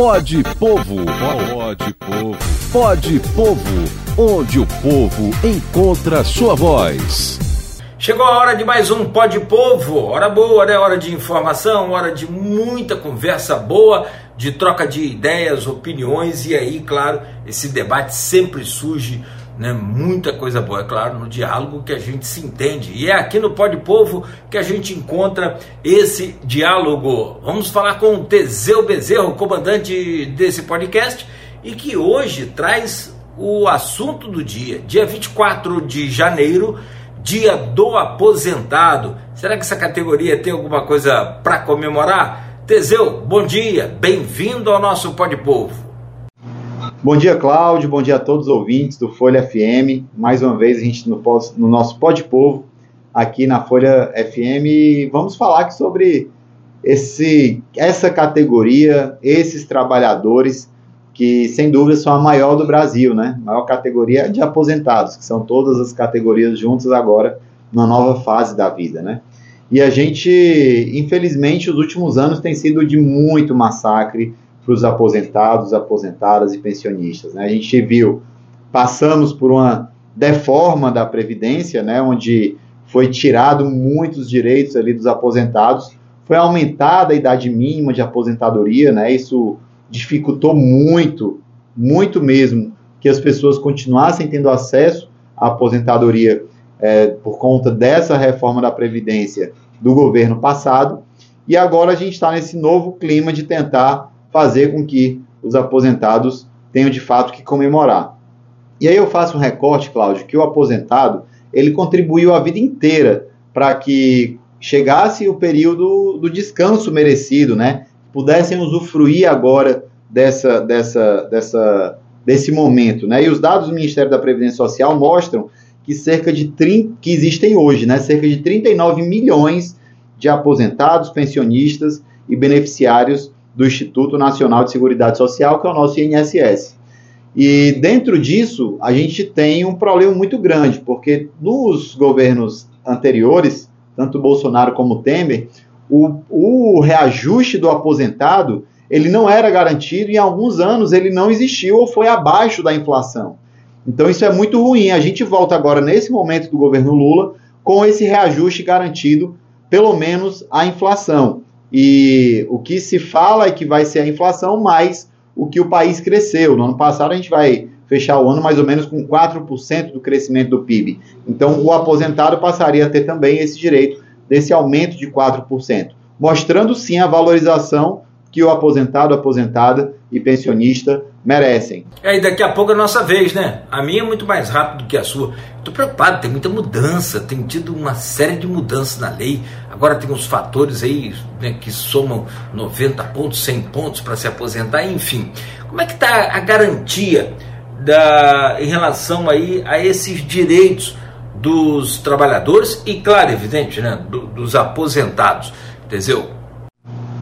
Pode Povo. Pode Povo. Pode Povo. Onde o povo encontra sua voz. Chegou a hora de mais um Pode Povo. Hora boa, né? Hora de informação, hora de muita conversa boa, de troca de ideias, opiniões e aí, claro, esse debate sempre surge né, muita coisa boa, é claro, no diálogo que a gente se entende. E é aqui no Pode Povo que a gente encontra esse diálogo. Vamos falar com o Teseu Bezerro, comandante desse podcast, e que hoje traz o assunto do dia, dia 24 de janeiro, dia do aposentado. Será que essa categoria tem alguma coisa para comemorar? Teseu, bom dia, bem-vindo ao nosso Pode Povo. Bom dia, Cláudio. Bom dia a todos os ouvintes do Folha FM. Mais uma vez, a gente no, no nosso Pod Povo, aqui na Folha FM. Vamos falar aqui sobre esse, essa categoria, esses trabalhadores que, sem dúvida, são a maior do Brasil, né? A maior categoria de aposentados, que são todas as categorias juntas agora numa nova fase da vida, né? E a gente, infelizmente, os últimos anos tem sido de muito massacre, para os aposentados, aposentadas e pensionistas. Né? A gente viu, passamos por uma deforma da Previdência, né, onde foi tirado muitos direitos ali dos aposentados, foi aumentada a idade mínima de aposentadoria, né, isso dificultou muito, muito mesmo, que as pessoas continuassem tendo acesso à aposentadoria é, por conta dessa reforma da Previdência do governo passado, e agora a gente está nesse novo clima de tentar fazer com que os aposentados tenham de fato que comemorar. E aí eu faço um recorte, Cláudio, que o aposentado ele contribuiu a vida inteira para que chegasse o período do descanso merecido, né? Pudessem usufruir agora dessa, dessa, dessa, desse momento, né? E os dados do Ministério da Previdência Social mostram que cerca de 30, que existem hoje, né? Cerca de 39 milhões de aposentados, pensionistas e beneficiários do Instituto Nacional de Seguridade Social, que é o nosso INSS. E dentro disso, a gente tem um problema muito grande, porque nos governos anteriores, tanto Bolsonaro como Temer, o, o reajuste do aposentado ele não era garantido e em alguns anos ele não existiu ou foi abaixo da inflação. Então isso é muito ruim. A gente volta agora nesse momento do governo Lula com esse reajuste garantido, pelo menos a inflação. E o que se fala é que vai ser a inflação mais o que o país cresceu. No ano passado a gente vai fechar o ano mais ou menos com 4% do crescimento do PIB. Então o aposentado passaria a ter também esse direito desse aumento de 4%, mostrando sim a valorização que o aposentado, aposentada e pensionista merecem. É, e daqui a pouco é a nossa vez, né? A minha é muito mais rápido do que a sua. Estou preocupado, tem muita mudança, tem tido uma série de mudanças na lei. Agora tem uns fatores aí né, que somam 90 pontos, 100 pontos para se aposentar, enfim. Como é que está a garantia da, em relação aí a esses direitos dos trabalhadores e, claro, evidente, né, do, dos aposentados? Teseu?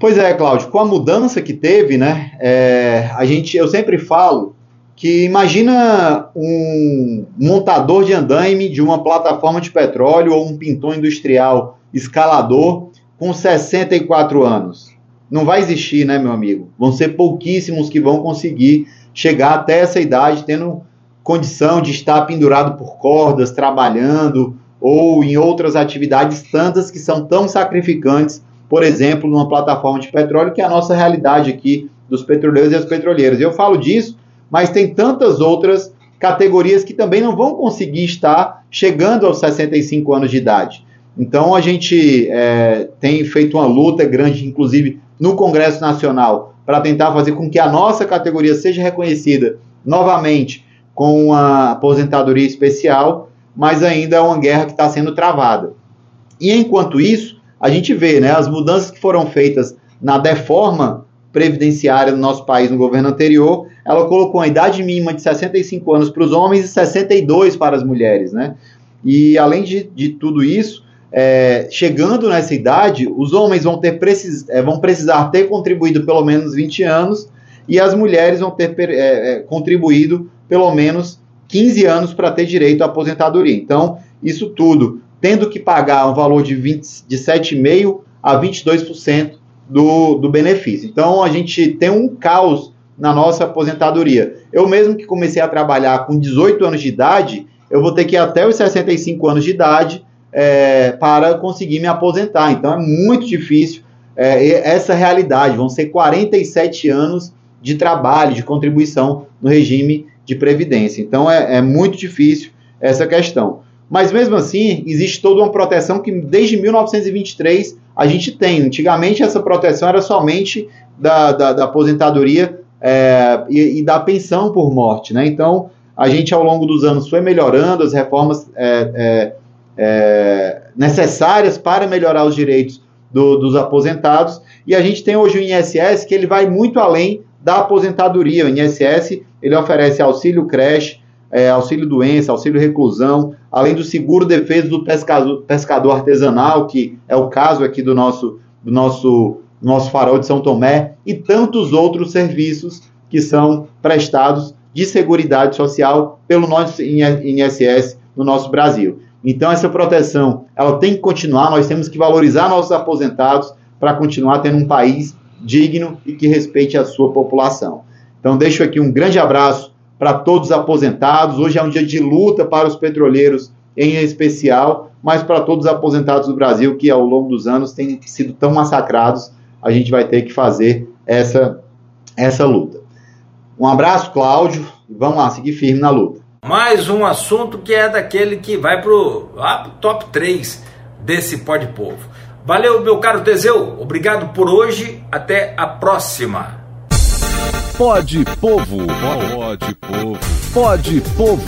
Pois é, Cláudio, com a mudança que teve, né, é, a gente, eu sempre falo que imagina um montador de andaime de uma plataforma de petróleo ou um pintor industrial escalador com 64 anos. Não vai existir, né, meu amigo? Vão ser pouquíssimos que vão conseguir chegar até essa idade tendo condição de estar pendurado por cordas, trabalhando ou em outras atividades tantas que são tão sacrificantes por exemplo, numa plataforma de petróleo, que é a nossa realidade aqui dos petroleiros e as petroleiras. Eu falo disso, mas tem tantas outras categorias que também não vão conseguir estar chegando aos 65 anos de idade. Então a gente é, tem feito uma luta grande, inclusive no Congresso Nacional, para tentar fazer com que a nossa categoria seja reconhecida novamente com uma aposentadoria especial, mas ainda é uma guerra que está sendo travada. E enquanto isso, a gente vê né, as mudanças que foram feitas na deforma previdenciária no nosso país no governo anterior, ela colocou a idade mínima de 65 anos para os homens e 62 para as mulheres, né? E além de, de tudo isso, é, chegando nessa idade, os homens vão, ter precis, é, vão precisar ter contribuído pelo menos 20 anos e as mulheres vão ter é, é contribuído pelo menos 15 anos para ter direito à aposentadoria. Então, isso tudo tendo que pagar um valor de, 20, de 7,5% a 22% do, do benefício. Então a gente tem um caos na nossa aposentadoria. Eu mesmo que comecei a trabalhar com 18 anos de idade, eu vou ter que ir até os 65 anos de idade é, para conseguir me aposentar. Então é muito difícil é, essa realidade. Vão ser 47 anos de trabalho, de contribuição no regime de previdência. Então é, é muito difícil essa questão. Mas mesmo assim, existe toda uma proteção que desde 1923 a gente tem. Antigamente essa proteção era somente da, da, da aposentadoria é, e, e, da pensão por morte. Né? Então a gente ao longo dos anos foi melhorando as reformas é, é, é necessárias para melhorar os direitos do, dos aposentados e a gente tem hoje o INSS que ele vai muito além da aposentadoria. O INSS ele oferece auxílio creche, é, auxílio doença, auxílio reclusão, além do seguro defesa do pescador, pescador artesanal, que é o caso aqui do nosso, do nosso, nosso farol de São Tomé, e tantos outros serviços que são prestados de seguridade social pelo nosso INSS no nosso Brasil. Então essa proteção, ela tem que continuar, nós temos que valorizar nossos aposentados para continuar tendo um país digno e que respeite a sua população. Então deixo aqui um grande abraço para todos os aposentados. Hoje é um dia de luta para os petroleiros em especial, mas para todos os aposentados do Brasil que ao longo dos anos têm sido tão massacrados, a gente vai ter que fazer essa, essa luta. Um abraço, Cláudio, vamos lá, seguir firme na luta. Mais um assunto que é daquele que vai para o top 3 desse Pode Povo. Valeu, meu caro Teseu, obrigado por hoje, até a próxima. Pode Povo, pode Povo, pode Povo,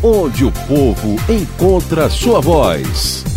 onde o povo encontra sua voz.